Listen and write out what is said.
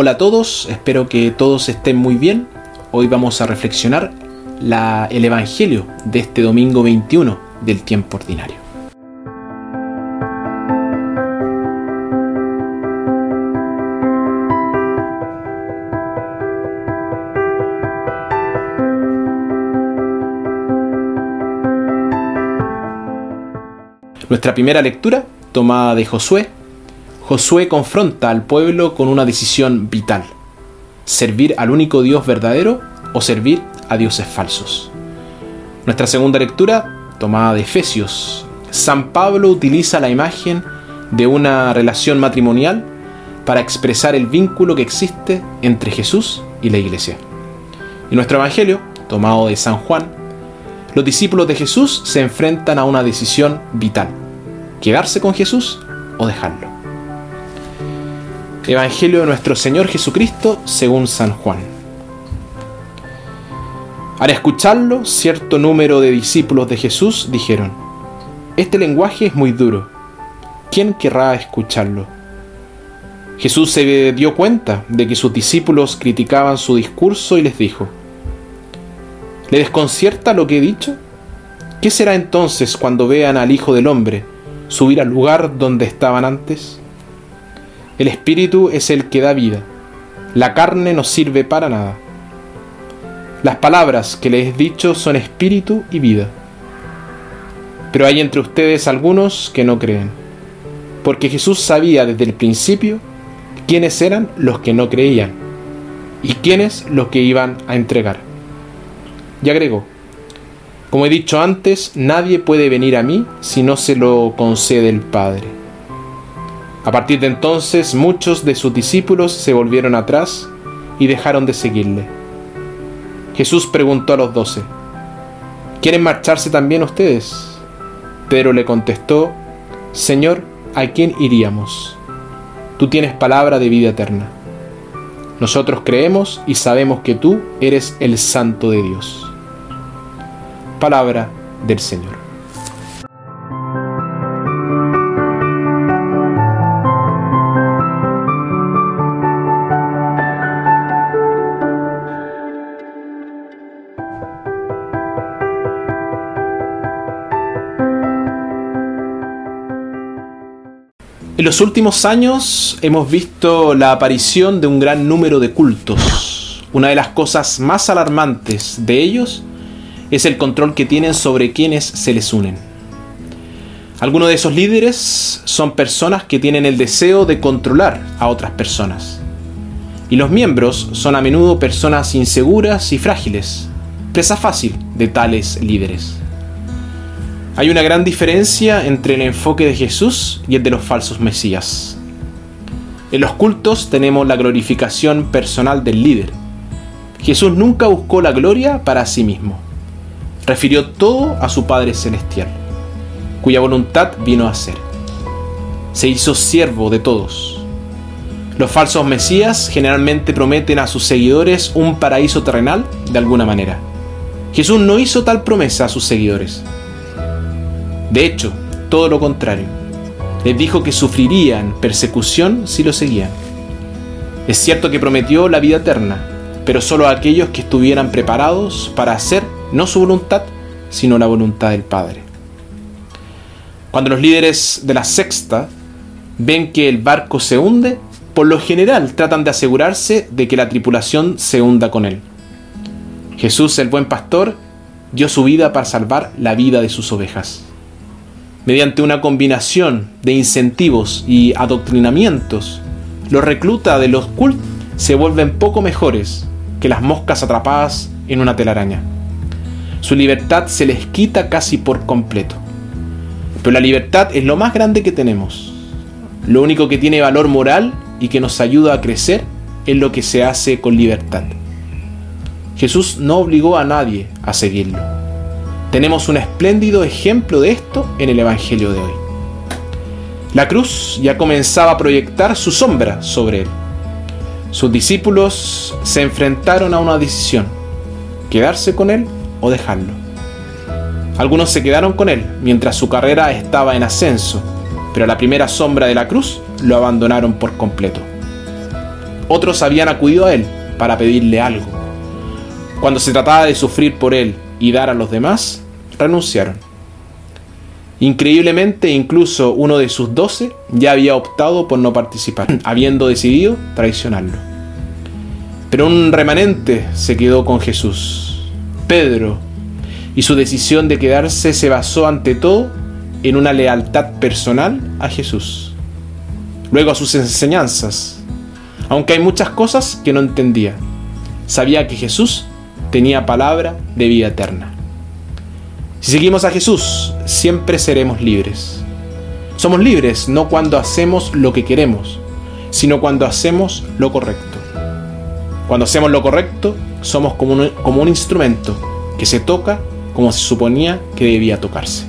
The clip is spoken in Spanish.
Hola a todos, espero que todos estén muy bien. Hoy vamos a reflexionar la, el Evangelio de este domingo 21 del tiempo ordinario. Nuestra primera lectura, tomada de Josué, Josué confronta al pueblo con una decisión vital. Servir al único Dios verdadero o servir a dioses falsos. Nuestra segunda lectura, tomada de Efesios. San Pablo utiliza la imagen de una relación matrimonial para expresar el vínculo que existe entre Jesús y la iglesia. En nuestro Evangelio, tomado de San Juan, los discípulos de Jesús se enfrentan a una decisión vital, quedarse con Jesús o dejarlo. Evangelio de nuestro Señor Jesucristo según San Juan. Al escucharlo, cierto número de discípulos de Jesús dijeron, Este lenguaje es muy duro, ¿quién querrá escucharlo? Jesús se dio cuenta de que sus discípulos criticaban su discurso y les dijo, ¿Le desconcierta lo que he dicho? ¿Qué será entonces cuando vean al Hijo del Hombre subir al lugar donde estaban antes? El espíritu es el que da vida. La carne no sirve para nada. Las palabras que les he dicho son espíritu y vida. Pero hay entre ustedes algunos que no creen, porque Jesús sabía desde el principio quiénes eran los que no creían y quiénes los que iban a entregar. Y agregó, como he dicho antes, nadie puede venir a mí si no se lo concede el Padre. A partir de entonces muchos de sus discípulos se volvieron atrás y dejaron de seguirle. Jesús preguntó a los doce, ¿quieren marcharse también ustedes? Pedro le contestó, Señor, ¿a quién iríamos? Tú tienes palabra de vida eterna. Nosotros creemos y sabemos que tú eres el Santo de Dios. Palabra del Señor. En los últimos años hemos visto la aparición de un gran número de cultos. Una de las cosas más alarmantes de ellos es el control que tienen sobre quienes se les unen. Algunos de esos líderes son personas que tienen el deseo de controlar a otras personas. Y los miembros son a menudo personas inseguras y frágiles, presa fácil de tales líderes. Hay una gran diferencia entre el enfoque de Jesús y el de los falsos mesías. En los cultos tenemos la glorificación personal del líder. Jesús nunca buscó la gloria para sí mismo. Refirió todo a su Padre Celestial, cuya voluntad vino a ser. Se hizo siervo de todos. Los falsos mesías generalmente prometen a sus seguidores un paraíso terrenal de alguna manera. Jesús no hizo tal promesa a sus seguidores. De hecho, todo lo contrario. Les dijo que sufrirían persecución si lo seguían. Es cierto que prometió la vida eterna, pero solo a aquellos que estuvieran preparados para hacer no su voluntad, sino la voluntad del Padre. Cuando los líderes de la sexta ven que el barco se hunde, por lo general tratan de asegurarse de que la tripulación se hunda con él. Jesús, el buen pastor, dio su vida para salvar la vida de sus ovejas mediante una combinación de incentivos y adoctrinamientos, los reclutas de los cultos se vuelven poco mejores que las moscas atrapadas en una telaraña. Su libertad se les quita casi por completo. Pero la libertad es lo más grande que tenemos. Lo único que tiene valor moral y que nos ayuda a crecer es lo que se hace con libertad. Jesús no obligó a nadie a seguirlo tenemos un espléndido ejemplo de esto en el Evangelio de hoy. La cruz ya comenzaba a proyectar su sombra sobre él. Sus discípulos se enfrentaron a una decisión, quedarse con él o dejarlo. Algunos se quedaron con él mientras su carrera estaba en ascenso, pero a la primera sombra de la cruz lo abandonaron por completo. Otros habían acudido a él para pedirle algo. Cuando se trataba de sufrir por él y dar a los demás, renunciaron. Increíblemente, incluso uno de sus doce ya había optado por no participar, habiendo decidido traicionarlo. Pero un remanente se quedó con Jesús, Pedro, y su decisión de quedarse se basó ante todo en una lealtad personal a Jesús, luego a sus enseñanzas, aunque hay muchas cosas que no entendía. Sabía que Jesús tenía palabra de vida eterna. Si seguimos a Jesús, siempre seremos libres. Somos libres no cuando hacemos lo que queremos, sino cuando hacemos lo correcto. Cuando hacemos lo correcto, somos como un, como un instrumento que se toca como se suponía que debía tocarse.